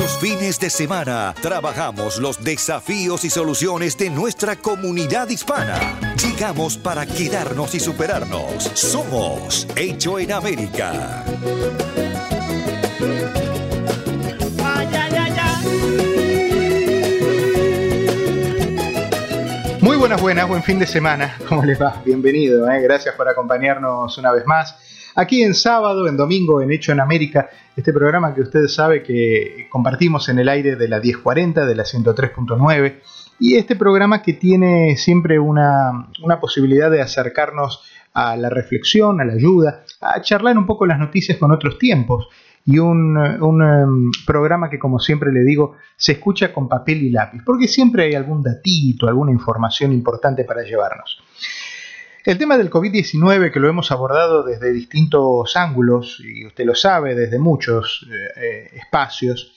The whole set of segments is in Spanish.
Los fines de semana trabajamos los desafíos y soluciones de nuestra comunidad hispana. Llegamos para quedarnos y superarnos. Somos Hecho en América. Muy buenas, buenas, buen fin de semana. ¿Cómo les va? Bienvenido, ¿eh? gracias por acompañarnos una vez más. Aquí en sábado, en domingo, en Hecho en América, este programa que usted sabe que compartimos en el aire de la 1040, de la 103.9, y este programa que tiene siempre una, posibilidad de acercarnos a la reflexión, a la ayuda, a charlar un poco las noticias con otros tiempos y un, um, programa que, como siempre le digo, se escucha con papel y lápiz, porque siempre hay algún datito, alguna información importante para llevarnos. El tema del COVID-19, que lo hemos abordado desde distintos ángulos, y usted lo sabe, desde muchos eh, eh, espacios,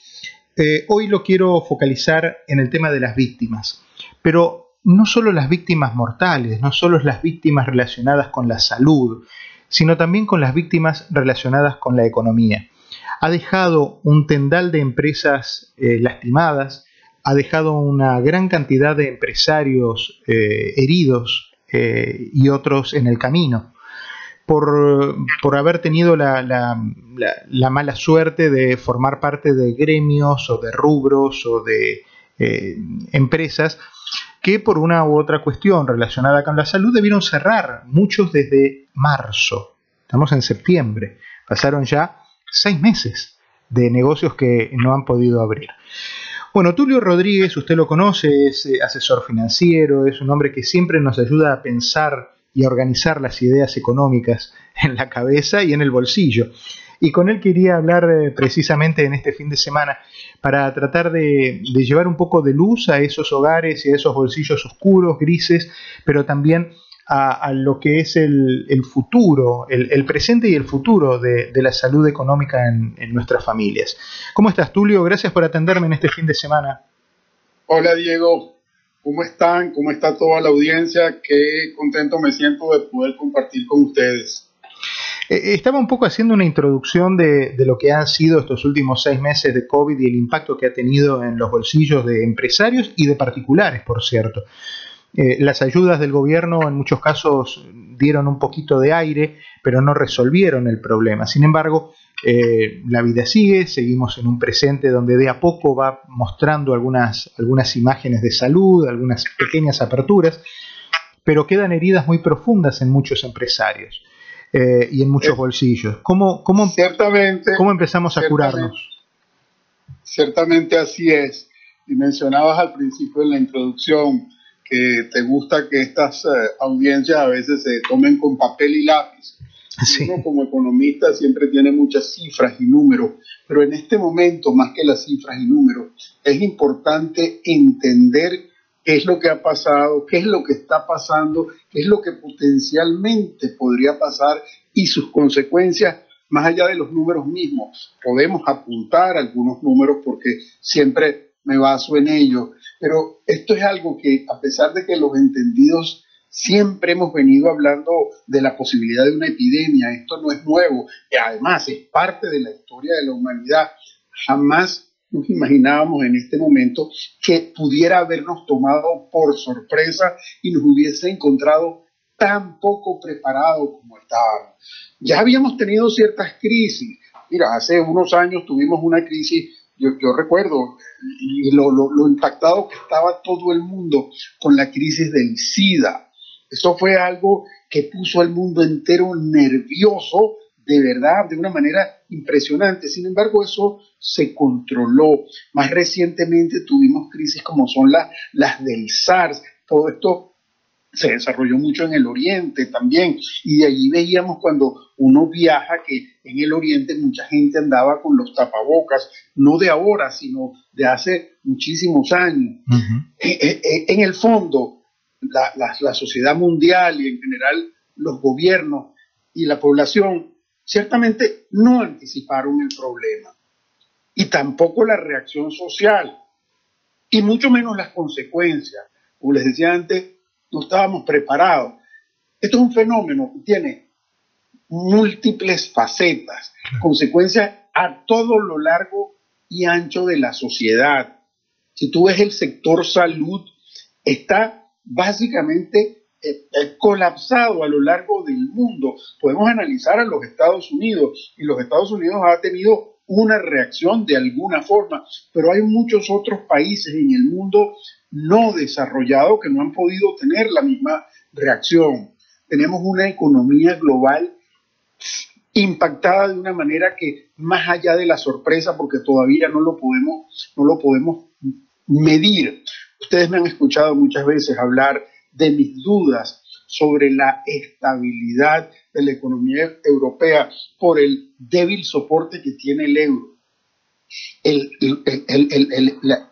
eh, hoy lo quiero focalizar en el tema de las víctimas. Pero no solo las víctimas mortales, no solo las víctimas relacionadas con la salud, sino también con las víctimas relacionadas con la economía ha dejado un tendal de empresas lastimadas, ha dejado una gran cantidad de empresarios heridos eh, y otros en el camino. Por, por haber tenido la, la, la, la, mala suerte de formar parte de gremios o de rubros o de empresas que por una u otra cuestión relacionada con la salud debieron cerrar, muchos desde marzo. Estamos en septiembre, pasaron ya seis meses de negocios que no han podido abrir. Bueno, Tulio Rodríguez, usted lo conoce, es eh, asesor financiero, es un hombre que siempre nos ayuda a pensar y a organizar las ideas económicas en la cabeza y en el bolsillo. Y con él quería hablar eh, precisamente en este fin de semana para tratar de, de, llevar un poco de luz a esos hogares y a esos bolsillos oscuros, grises, pero también a, a lo que es el, el futuro, el, el, presente y el futuro de, de la salud económica en, en, nuestras familias. ¿Cómo estás, Tulio? Gracias por atenderme en este fin de semana. Hola, Diego. ¿Cómo están? ¿Cómo está toda la audiencia? Qué contento me siento de poder compartir con ustedes. Eh, estaba un poco haciendo una introducción de, de, lo que han sido estos últimos seis meses de COVID y el impacto que ha tenido en los bolsillos de empresarios y de particulares, por cierto. Eh, las ayudas del gobierno en muchos casos dieron un poquito de aire, pero no resolvieron el problema. Sin embargo, eh, la vida sigue, seguimos en un presente donde de a poco va mostrando algunas, algunas imágenes de salud, algunas pequeñas aperturas, pero quedan heridas muy profundas en muchos empresarios eh, y en muchos bolsillos. ¿Cómo, cómo, ciertamente, ¿cómo empezamos a curarnos? Ciertamente así es. Y mencionabas al principio en la introducción, que te gusta que estas uh, audiencias a veces se tomen con papel y lápiz. Sí. Uno como economista siempre tiene muchas cifras y números, pero en este momento, más que las cifras y números, es importante entender qué es lo que ha pasado, qué es lo que está pasando, qué es lo que potencialmente podría pasar y sus consecuencias más allá de los números mismos. Podemos apuntar algunos números porque siempre me baso en ellos, pero esto es algo que a pesar de que los entendidos siempre hemos venido hablando de la posibilidad de una epidemia, esto no es nuevo, y además es parte de la historia de la humanidad, jamás nos imaginábamos en este momento que pudiera habernos tomado por sorpresa y nos hubiese encontrado tan poco preparados como estábamos. Ya habíamos tenido ciertas crisis. Mira, hace unos años tuvimos una crisis yo, recuerdo lo, impactado que estaba todo el mundo con la crisis del SIDA. Eso fue algo que puso al mundo entero nervioso, de verdad, de una manera impresionante. Sin embargo, eso se controló. Más recientemente tuvimos crisis como son la, las del SARS. Todo esto se desarrolló mucho en el Oriente también, y de allí veíamos cuando uno viaja que en el Oriente mucha gente andaba con los tapabocas, no de ahora, sino de hace muchísimos años. Eh, eh, eh, en el fondo, la, sociedad mundial y en general los gobiernos y la población ciertamente no anticiparon el problema y tampoco la reacción social y mucho menos las consecuencias. Como les decía antes, no estábamos preparados. Esto es un fenómeno que tiene múltiples facetas, consecuencias a todo lo largo y ancho de la sociedad. Si tú ves el sector salud, está básicamente eh, eh, colapsado a lo largo del mundo. Podemos analizar a los Estados Unidos y los Estados Unidos ha tenido una reacción de alguna forma, pero hay muchos otros países en el mundo no desarrollados que no han podido tener la misma reacción. Tenemos una economía global impactada de una manera que más allá de la sorpresa, porque todavía no lo podemos, no lo podemos medir. Ustedes me han escuchado muchas veces hablar de mis dudas sobre la estabilidad de la economía europea por el débil soporte que tiene el euro.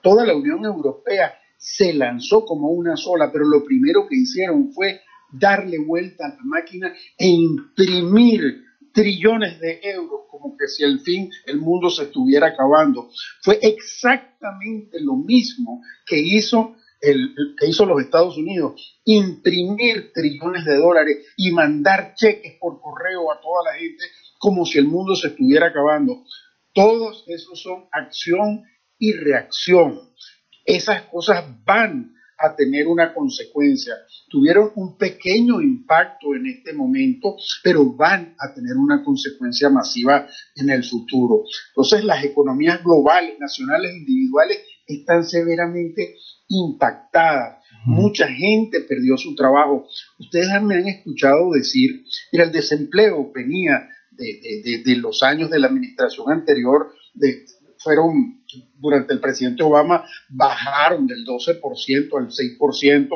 toda la Unión Europea se lanzó como una sola, pero lo primero que hicieron fue darle vuelta a la máquina e imprimir trillones de euros, como que si al fin el mundo se estuviera acabando. Fue exactamente lo mismo que hizo, el, que hizo los Estados Unidos, imprimir trillones de dólares y mandar cheques por correo a toda la gente como si el mundo se estuviera acabando. Todos esos son acción y reacción. Esas cosas van a tener una consecuencia. Tuvieron un pequeño impacto en este momento, pero van a tener una consecuencia masiva en el futuro. Entonces las economías globales, nacionales, individuales están severamente impactadas. Mucha gente perdió su trabajo. Ustedes me han escuchado decir, mira, el desempleo venía de, de los años de la administración anterior, de, fueron, durante el presidente Obama, bajaron del 12% al 6%,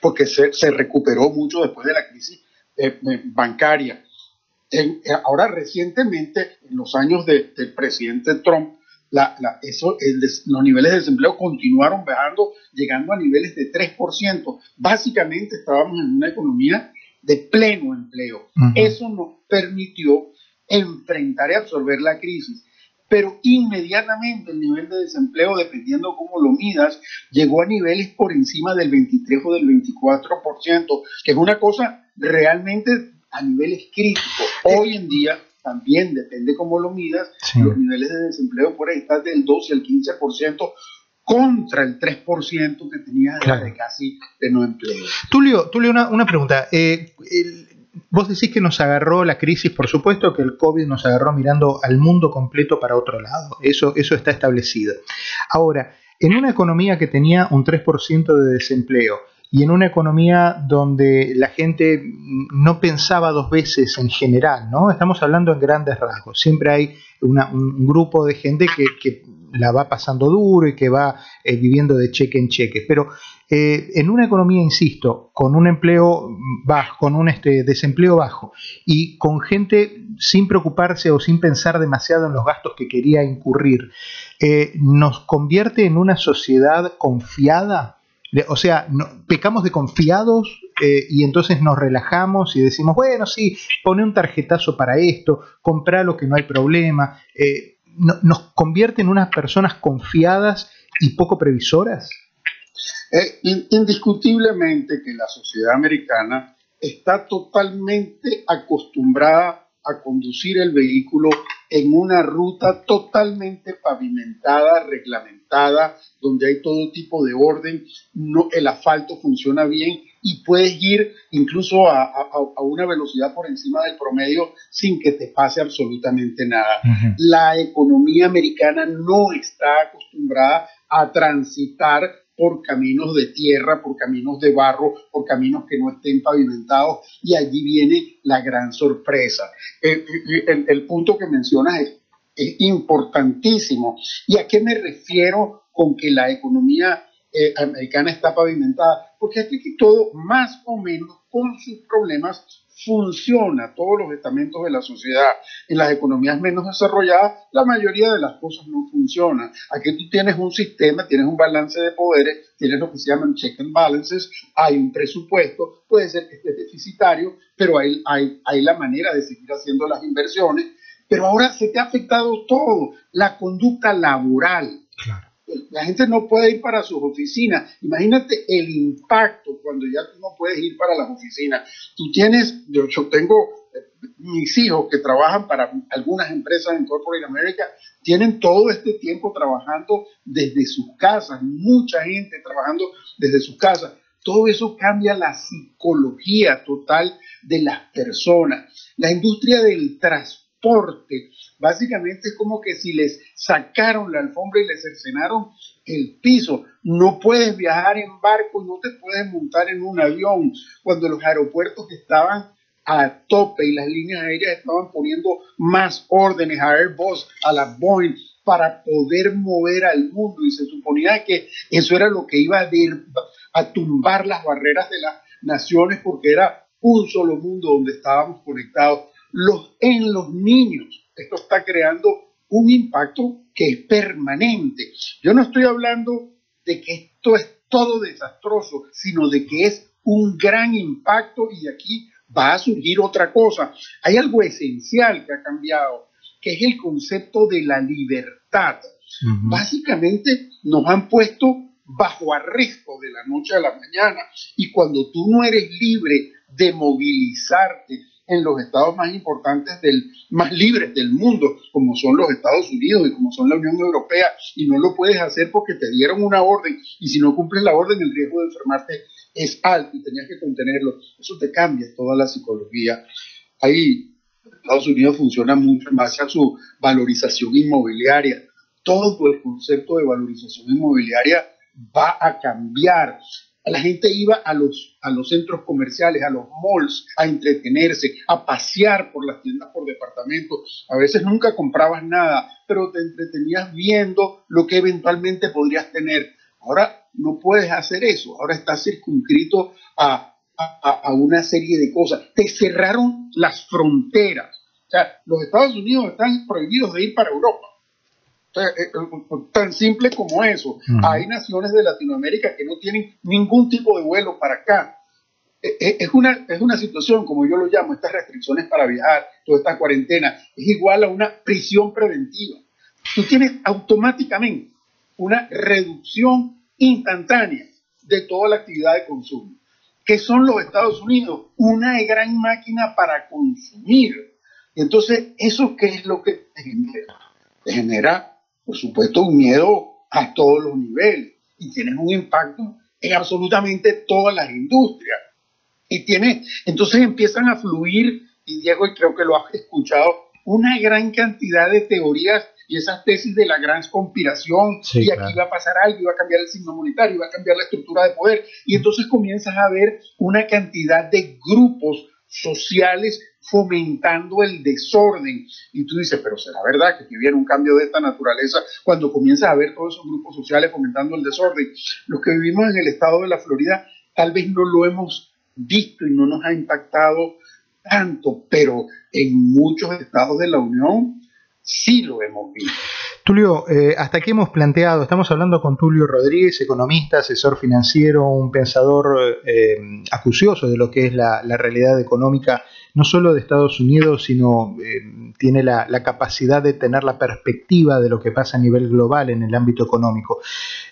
porque se, se, recuperó mucho después de la crisis eh, eh, bancaria. Eh, ahora, recientemente, en los años del presidente Trump, la, eso, los niveles de desempleo continuaron bajando, llegando a niveles de 3%. Básicamente estábamos en una economía de pleno empleo. Eso nos permitió enfrentar y absorber la crisis pero inmediatamente el nivel de desempleo, dependiendo cómo lo midas, llegó a niveles por encima del 23 o del 24%, que es una cosa realmente a niveles críticos. Hoy en día también depende cómo lo midas, los niveles de desempleo por ahí están del 12 al 15% contra el 3% que tenía de casi de no empleo. Tulio, Tulio una, una pregunta. Eh, el, vos decís que nos agarró la crisis, por supuesto que el COVID nos agarró mirando al mundo completo para otro lado, eso, eso está establecido. Ahora, en una economía que tenía un 3% de desempleo y en una economía donde la gente no pensaba dos veces en general, ¿no? Estamos hablando en grandes rasgos, siempre hay un grupo de gente que, la va pasando duro y que va eh, viviendo de cheque en cheque, pero eh, en una economía, insisto, con un empleo bajo, con un este, desempleo bajo y con gente sin preocuparse o sin pensar demasiado en los gastos que quería incurrir, eh, nos convierte en una sociedad confiada. O sea, pecamos de confiados y entonces nos relajamos y decimos, bueno, sí, pone un tarjetazo para esto, compra lo que no hay problema. ¿Nos convierte en unas personas confiadas y poco previsoras? Es indiscutiblemente que la sociedad americana está totalmente acostumbrada a conducir el vehículo en una ruta totalmente pavimentada, reglamentada, donde hay todo tipo de orden, no, el asfalto funciona bien y puedes ir incluso a, una velocidad por encima del promedio sin que te pase absolutamente nada. La economía americana no está acostumbrada a transitar por caminos de tierra, por caminos de barro, por caminos que no estén pavimentados, y allí viene la gran sorpresa. Eh, eh, el, punto que mencionas es, importantísimo. ¿Y a qué me refiero con que la economía eh, americana está pavimentada, porque aquí todo más o menos con sus problemas funciona, todos los estamentos de la sociedad. En las economías menos desarrolladas, la mayoría de las cosas no funcionan. Aquí tú tienes un sistema, tienes un balance de poderes, tienes lo que se llaman check and balances, hay un presupuesto, puede ser que esté deficitario, pero hay, hay, hay la manera de seguir haciendo las inversiones. Pero ahora se te ha afectado todo, la conducta laboral. Claro la gente no puede ir para sus oficinas. Imagínate el impacto cuando ya tú no puedes ir para las oficinas. Tú tienes, yo, tengo eh, mis hijos que trabajan para algunas empresas en Corporate America, tienen todo este tiempo trabajando desde sus casas, mucha gente trabajando desde sus casas. Todo eso cambia la psicología total de las personas. La industria del transporte Básicamente es como que si les sacaron la alfombra y les cercenaron el piso. No puedes viajar en barco, no te puedes montar en un avión. Cuando los aeropuertos estaban a tope y las líneas aéreas estaban poniendo más órdenes a Airbus, a la Boeing, para poder mover al mundo. Y se suponía que eso era lo que iba a, a tumbar las barreras de las naciones porque era un solo mundo donde estábamos conectados. Los, en los niños esto está creando un impacto que es permanente. Yo no estoy hablando de que esto es todo desastroso, sino de que es un gran impacto y aquí va a surgir otra cosa. Hay algo esencial que ha cambiado, que es el concepto de la libertad. Básicamente nos han puesto bajo arresto de la noche a la mañana y cuando tú no eres libre de movilizarte, en los estados más importantes, del, más libres del mundo, como son los Estados Unidos y como son la Unión Europea, y no lo puedes hacer porque te dieron una orden, y si no cumples la orden, el riesgo de enfermarte es alto y tenías que contenerlo. Eso te cambia toda la psicología. Ahí Estados Unidos funciona mucho en base a su valorización inmobiliaria. Todo el concepto de valorización inmobiliaria va a cambiar la gente iba a los, a los centros comerciales, a los malls, a entretenerse, a pasear por las tiendas por departamento. A veces nunca comprabas nada, pero te entretenías viendo lo que eventualmente podrías tener. Ahora no puedes hacer eso, ahora estás circunscrito a, a, a una serie de cosas. Te cerraron las fronteras. O sea, los Estados Unidos están prohibidos de ir para Europa tan simple como eso. Hay naciones de Latinoamérica que no tienen ningún tipo de vuelo para acá. Eh, es una, es una situación, como yo lo llamo, estas restricciones para viajar, toda esta cuarentena, es igual a una prisión preventiva. Tú tienes automáticamente una reducción instantánea de toda la actividad de consumo. que son los Estados Unidos? Una gran máquina para consumir. Entonces, ¿eso qué es lo que genera? Te genera por supuesto, un miedo a todos los niveles y tienes un impacto en absolutamente todas las industrias. Y tiene, entonces empiezan a fluir, y Diego, y creo que lo has escuchado, una gran cantidad de teorías y esas tesis de la gran conspiración, y aquí va a pasar algo, va a cambiar el signo monetario, va a cambiar la estructura de poder, y entonces comienzas a ver una cantidad de grupos sociales fomentando el desorden. Y tú dices, pero será verdad que viene un cambio de esta naturaleza cuando comienzas a ver todos esos grupos sociales fomentando el desorden. Los que vivimos en el estado de la Florida tal vez no lo hemos visto y no nos ha impactado tanto, pero en muchos estados de la Unión sí lo hemos visto. Tulio, eh, hasta aquí hemos planteado, estamos hablando con Tulio Rodríguez, economista, asesor financiero, un pensador eh, acucioso de lo que es la, realidad económica, no solo de Estados Unidos, sino eh, tiene la, capacidad de tener la perspectiva de lo que pasa a nivel global en el ámbito económico.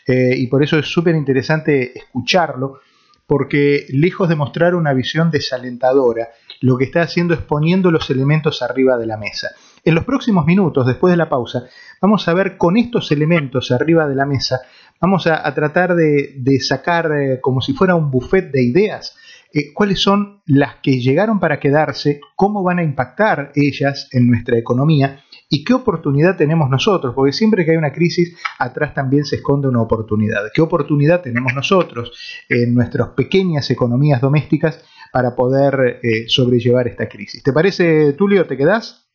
y por eso es súper interesante escucharlo, porque lejos de mostrar una visión desalentadora, lo que está haciendo es poniendo los elementos arriba de la mesa. En los próximos minutos, después de la pausa, vamos a ver con estos elementos arriba de la mesa, vamos a, tratar de, sacar eh, como si fuera un buffet de ideas, eh, cuáles son las que llegaron para quedarse, cómo van a impactar ellas en nuestra economía y qué oportunidad tenemos nosotros, porque siempre que hay una crisis, atrás también se esconde una oportunidad. ¿Qué oportunidad tenemos nosotros en nuestras pequeñas economías domésticas para poder eh, sobrellevar esta crisis? ¿Te parece, Tulio? ¿Te quedás?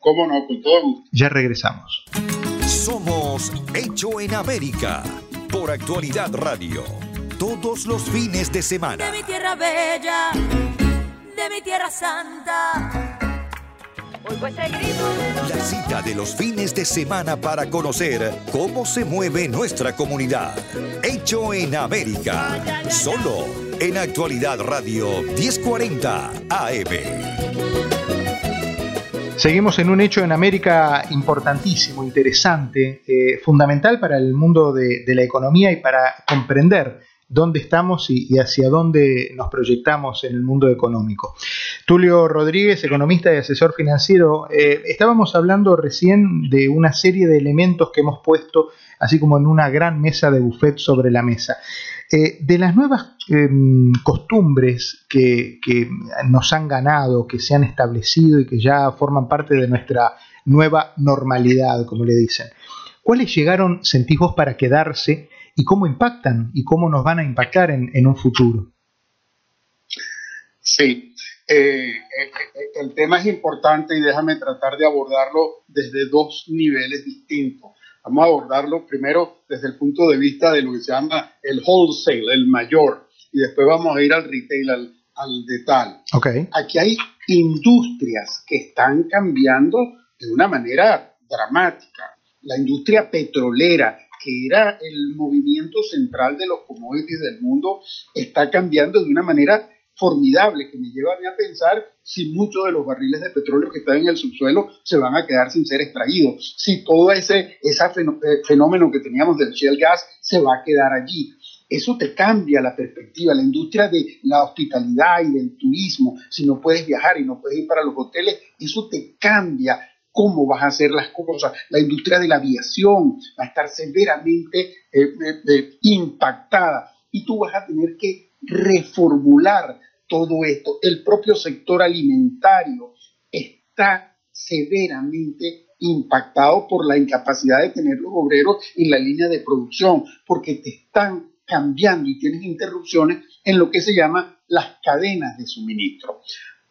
¿Cómo, no? Con todo gusto. Ya regresamos. Somos Hecho en América. por Actualidad Radio. Todos los fines de semana. De mi tierra bella, de mi tierra santa. La cita de los fines de semana para conocer cómo se mueve nuestra comunidad. Hecho en América. Solo en Actualidad Radio 1040 AM. Seguimos en un hecho en América importantísimo, interesante, eh, fundamental para el mundo de, la economía y para comprender dónde estamos y, hacia dónde nos proyectamos en el mundo económico. Tulio Rodríguez, economista y asesor financiero, eh, estábamos hablando recién de una serie de elementos que hemos puesto así como en una gran mesa de buffet sobre la mesa. Eh, de las nuevas em, costumbres que, nos han ganado, que se han establecido y que ya forman parte de nuestra nueva normalidad, como le dicen, ¿cuáles llegaron, sentís para quedarse y cómo impactan y cómo nos van a impactar en, un futuro? Sí, eh, eh, el tema es importante y déjame tratar de abordarlo desde dos niveles distintos. Vamos a abordarlo primero desde el punto de vista de lo que se llama el wholesale, el mayor, y después vamos a ir al retail, al, al detalle. Okay. Aquí hay industrias que están cambiando de una manera dramática. La industria petrolera, que era el movimiento central de los commodities del mundo, está cambiando de una manera formidable que me lleva a pensar si muchos de los barriles de petróleo que están en el subsuelo se van a quedar sin ser extraídos, si todo ese, ese eh, fenómeno que teníamos del shale gas se va a quedar allí. Eso te cambia la perspectiva, la industria de la hospitalidad y del turismo, si no puedes viajar y no puedes ir para los hoteles, eso te cambia cómo vas a hacer las cosas. La industria de la aviación va a estar severamente eh, eh, impactada y tú vas a tener que reformular todo esto. El propio sector alimentario está severamente impactado por la incapacidad de tener los obreros en la línea de producción, porque te están cambiando y tienes interrupciones en lo que se llama las cadenas de suministro.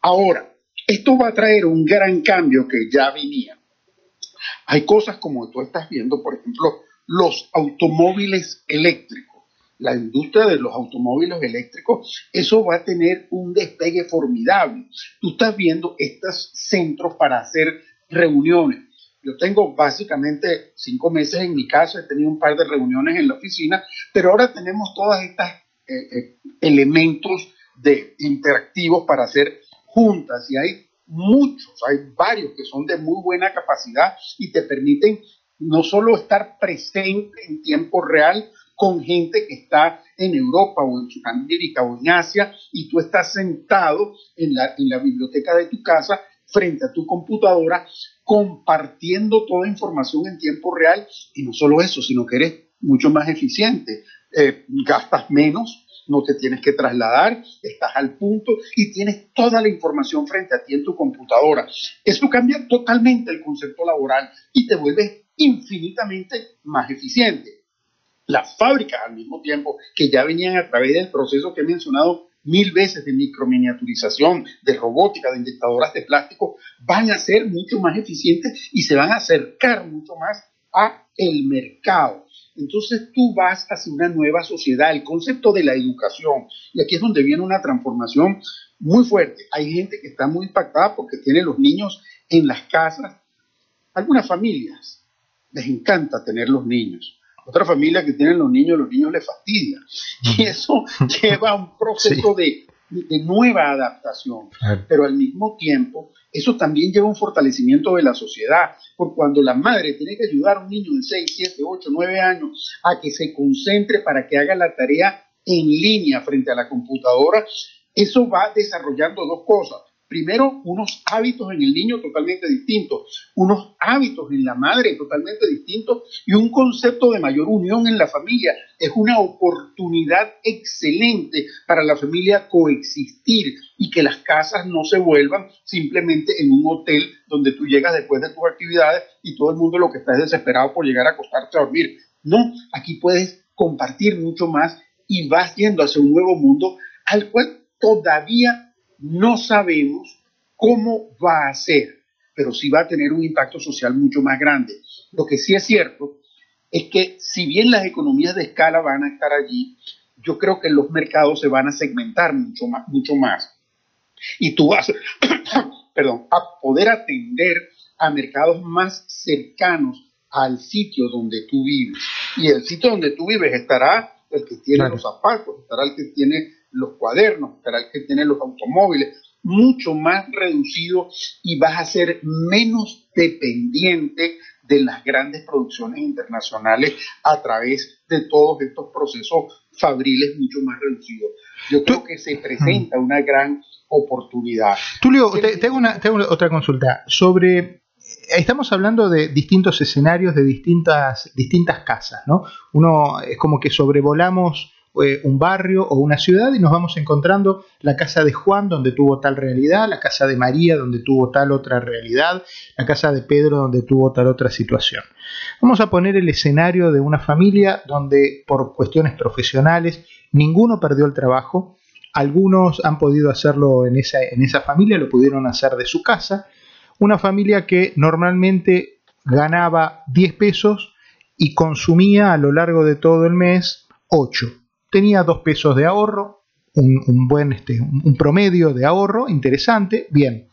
Ahora, esto va a traer un gran cambio que ya venía. Hay cosas como tú estás viendo, por ejemplo, los automóviles eléctricos la industria de los automóviles eléctricos, eso va a tener un despegue formidable. Tú estás viendo estos centros para hacer reuniones. Yo tengo básicamente cinco meses en mi casa, he tenido un par de reuniones en la oficina, pero ahora tenemos todos estos eh, eh, elementos de interactivos para hacer juntas y hay muchos, hay varios que son de muy buena capacidad y te permiten no solo estar presente en tiempo real, con gente que está en Europa o en Sudamérica o en Asia y tú estás sentado en la, en la biblioteca de tu casa frente a tu computadora compartiendo toda información en tiempo real. Y no solo eso, sino que eres mucho más eficiente, eh, gastas menos, no te tienes que trasladar, estás al punto y tienes toda la información frente a ti en tu computadora. Eso cambia totalmente el concepto laboral y te vuelve infinitamente más eficiente las fábricas al mismo tiempo, que ya venían a través del proceso que he mencionado mil veces de microminiaturización, de robótica, de inyectadoras de plástico, van a ser mucho más eficientes y se van a acercar mucho más a el mercado. Entonces tú vas hacia una nueva sociedad, el concepto de la educación. Y aquí es donde viene una transformación muy fuerte. Hay gente que está muy impactada porque tiene los niños en las casas. Algunas familias les encanta tener los niños otra familia que tienen los niños, los niños les fastidia. Y eso lleva a un proceso de, nueva adaptación. Pero al mismo tiempo, eso también lleva a un fortalecimiento de la sociedad. Por cuando la madre tiene que ayudar a un niño de 6, 7, 8, 9 años a que se concentre para que haga la tarea en línea frente a la computadora, eso va desarrollando dos cosas primero unos hábitos en el niño totalmente distintos, unos hábitos en la madre totalmente distintos y un concepto de mayor unión en la familia. Es una oportunidad excelente para la familia coexistir y que las casas no se vuelvan simplemente en un hotel donde tú llegas después de tus actividades y todo el mundo lo que está es desesperado por llegar a acostarte a dormir. No, aquí puedes compartir mucho más y vas yendo hacia un nuevo mundo al cual todavía no sabemos cómo va a ser, pero sí va a tener un impacto social mucho más grande. Lo que sí es cierto es que si bien las economías de escala van a estar allí, yo creo que los mercados se van a segmentar mucho más. Mucho más. Y tú vas, perdón, a poder atender a mercados más cercanos al sitio donde tú vives. Y el sitio donde tú vives estará el que tiene los zapatos, estará el que tiene los cuadernos, estará que tiene los automóviles, mucho más reducido y vas a ser menos dependiente de las grandes producciones internacionales a través de todos estos procesos fabriles mucho más reducidos. Yo creo que se presenta una gran oportunidad. Tulio, te, te, una, te hago otra consulta sobre estamos hablando de distintos escenarios, de distintas, distintas casas, ¿no? Uno es como que sobrevolamos eh, un barrio o una ciudad y nos vamos encontrando la casa de Juan donde tuvo tal realidad, la casa de María donde tuvo tal otra realidad, la casa de Pedro donde tuvo tal otra situación. Vamos a poner el escenario de una familia donde por cuestiones profesionales ninguno perdió el trabajo, algunos han podido hacerlo en esa, en esa familia, lo pudieron hacer de su casa, una familia que normalmente ganaba 10 pesos y consumía a lo largo de todo el mes 8. Tenía 2 pesos de ahorro, un, buen este, un promedio de ahorro interesante. Bien,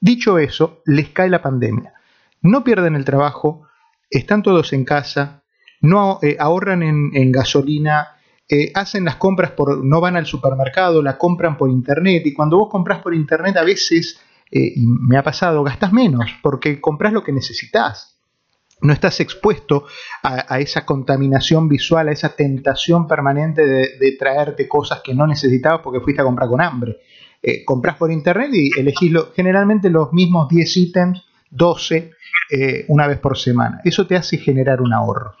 dicho eso, les cae la pandemia. No pierden el trabajo, están todos en casa, no eh, ahorran en, gasolina, eh, hacen las compras por, no van al supermercado, la compran por internet y cuando vos compras por internet a veces eh, y me ha pasado, gastas menos porque compras lo que necesitas. No estás expuesto a, esa contaminación visual, a esa tentación permanente de, traerte cosas que no necesitabas porque fuiste a comprar con hambre. Eh, compras por internet y elegís generalmente los mismos 10 ítems, 12, eh, una vez por semana. Eso te hace generar un ahorro.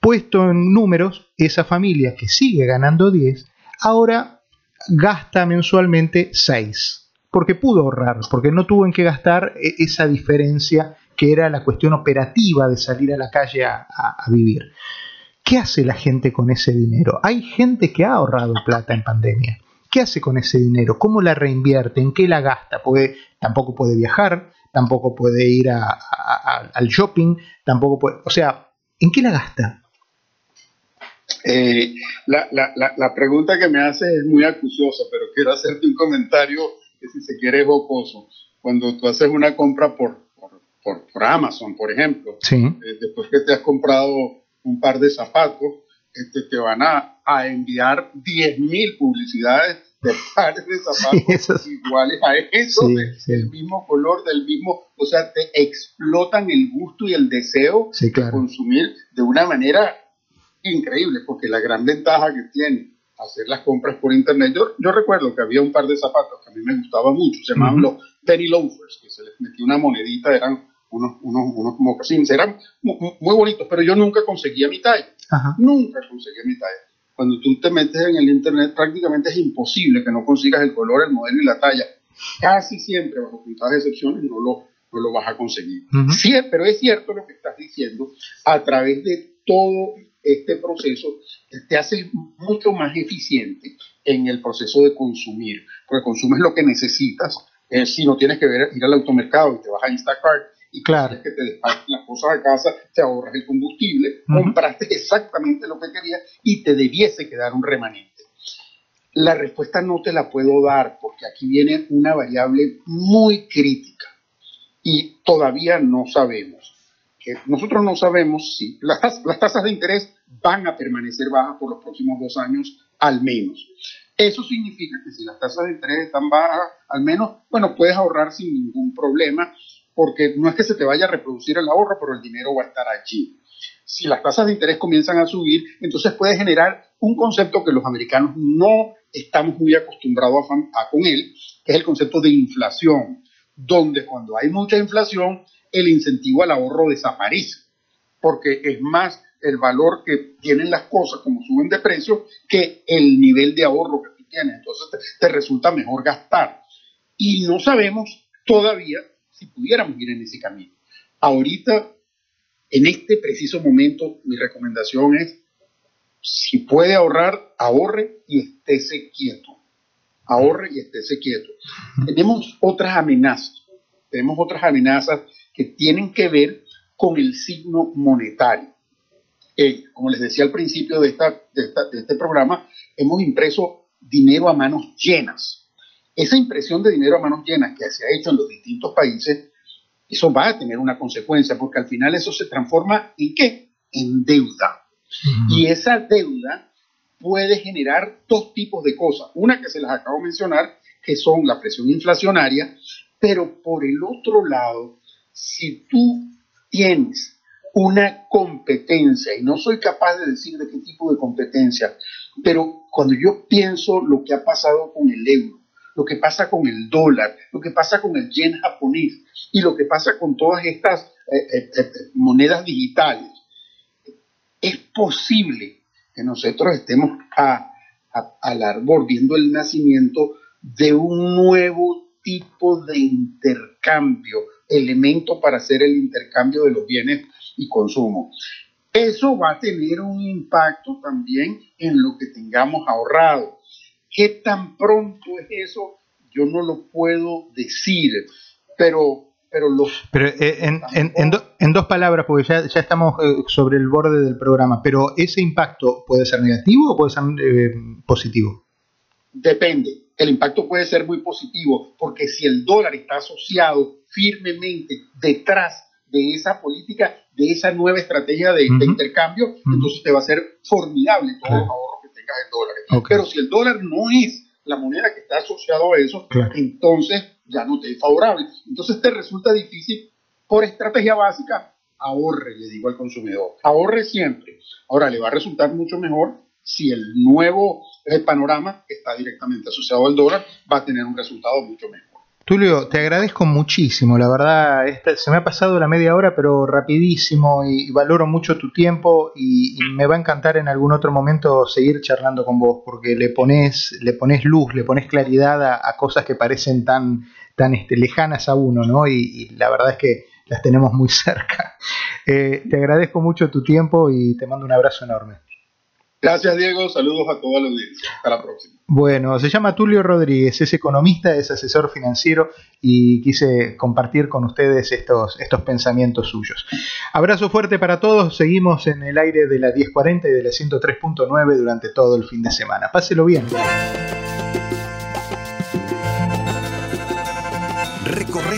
Puesto en números, esa familia que sigue ganando 10, ahora gasta mensualmente 6 porque pudo ahorrar, porque no tuvo en qué gastar e-, esa diferencia que era la cuestión operativa de salir a la calle a, vivir. ¿Qué hace la gente con ese dinero? Hay gente que ha ahorrado plata en pandemia. ¿Qué hace con ese dinero? ¿Cómo la reinvierte? ¿En qué la gasta? Porque tampoco puede viajar, tampoco puede ir al shopping, tampoco puede... O sea, ¿en qué la gasta? Eh, la, la, pregunta que me hace es muy acuciosa, pero quiero hacerte un comentario que si se quiere jocoso. Cuando tú haces una compra por, por, por, Amazon, por ejemplo, eh, después que te has comprado un par de zapatos, este, te van a, a enviar 10.000 publicidades de pares de zapatos iguales a eso, del mismo color, del mismo, o sea, te explotan el gusto y el deseo de consumir de una manera increíble, porque la gran ventaja que tiene hacer las compras por internet. Yo, yo recuerdo que había un par de zapatos que a mí me gustaban mucho, se llamaban los penny loafers, que se les metía una monedita, eran unos, unos, unos mocasines, eran muy, muy, bonitos, pero yo nunca conseguía mi talla, nunca conseguía mi talla. Cuando tú te metes en el internet prácticamente es imposible que no consigas el color, el modelo y la talla. Casi siempre, bajo puntadas excepciones, no lo, no lo vas a conseguir. Sí, pero es cierto lo que estás diciendo, a través de todo este proceso te hace mucho más eficiente en el proceso de consumir, porque consumes lo que necesitas. Eh, si no tienes que ver, ir al automercado y te vas a Instacart y claro. que te despachen las cosas a casa, te ahorras el combustible, compraste exactamente lo que querías y te debiese quedar un remanente. La respuesta no te la puedo dar porque aquí viene una variable muy crítica y todavía no sabemos nosotros no sabemos si las, tasas de interés van a permanecer bajas por los próximos dos años al menos. Eso significa que si las tasas de interés están bajas, al menos, bueno, puedes ahorrar sin ningún problema, porque no es que se te vaya a reproducir el ahorro, pero el dinero va a estar allí. Si las tasas de interés comienzan a subir, entonces puede generar un concepto que los americanos no estamos muy acostumbrados a con él, que es el concepto de inflación, donde cuando hay mucha inflación, el incentivo al ahorro desaparece, porque es más el valor que tienen las cosas como suben de precio que el nivel de ahorro que tú tienes. Entonces te, resulta mejor gastar. Y no sabemos todavía si pudiéramos ir en ese camino. Ahorita, en este preciso momento, mi recomendación es, si puede ahorrar, ahorre y estése quieto. Ahorre y estése quieto. Tenemos otras amenazas. Tenemos otras amenazas que tienen que ver con el signo monetario. eh, como les decía al principio de, esta, de, este programa, hemos impreso dinero a manos llenas. Esa impresión de dinero a manos llenas que se ha hecho en los distintos países, eso va a tener una consecuencia, porque al final eso se transforma en qué? En deuda. Y esa deuda puede generar dos tipos de cosas. Una que se las acabo de mencionar, que son la presión inflacionaria, pero por el otro lado, si tú tienes una competencia, y no soy capaz de decir de qué tipo de competencia, pero cuando yo pienso lo que ha pasado con el euro, lo que pasa con el dólar, lo que pasa con el yen japonés y lo que pasa con todas estas eh, eh, eh, monedas digitales, es posible que nosotros estemos al árbol viendo el nacimiento de un nuevo tipo de intercambio, elemento para hacer el intercambio de los bienes y consumo. Eso va a tener un impacto también en lo que tengamos ahorrado. ¿Qué tan pronto es eso? Yo no lo puedo decir, pero... Pero, pero eh, en, en, dos palabras, porque ya, ya estamos eh, sobre el borde del programa, pero ¿ese impacto puede ser negativo o puede ser eh, positivo? Depende. El impacto puede ser muy positivo, porque si el dólar está asociado firmemente detrás de esa política, de esa nueva estrategia de, intercambio, entonces te va a ser formidable todo el ahorro en dólares. Pero si el dólar no es la moneda que está asociado a eso, entonces ya no te es favorable. Entonces te resulta difícil, por estrategia básica, ahorre, le digo al consumidor, ahorre siempre. Ahora le va a resultar mucho mejor si el nuevo panorama está directamente asociado al dólar, va a tener un resultado mucho mejor. Tulio, te agradezco muchísimo, la verdad, se me ha pasado la media hora, pero rapidísimo y, valoro mucho tu tiempo y, me va a encantar en algún otro momento seguir charlando con vos, porque le pones, le pones luz, le pones claridad a, cosas que parecen tan, tan este, lejanas a uno, ¿no? Y, la verdad es que las tenemos muy cerca. Eh, te agradezco mucho tu tiempo y te mando un abrazo enorme. Gracias, Diego. Saludos a toda la audiencia. Hasta la próxima. Bueno, se llama Tulio Rodríguez, es economista, es asesor financiero y quise compartir con ustedes estos, estos pensamientos suyos. Abrazo fuerte para todos. Seguimos en el aire de la 1040 y de la 103.9 durante todo el fin de semana. Páselo bien.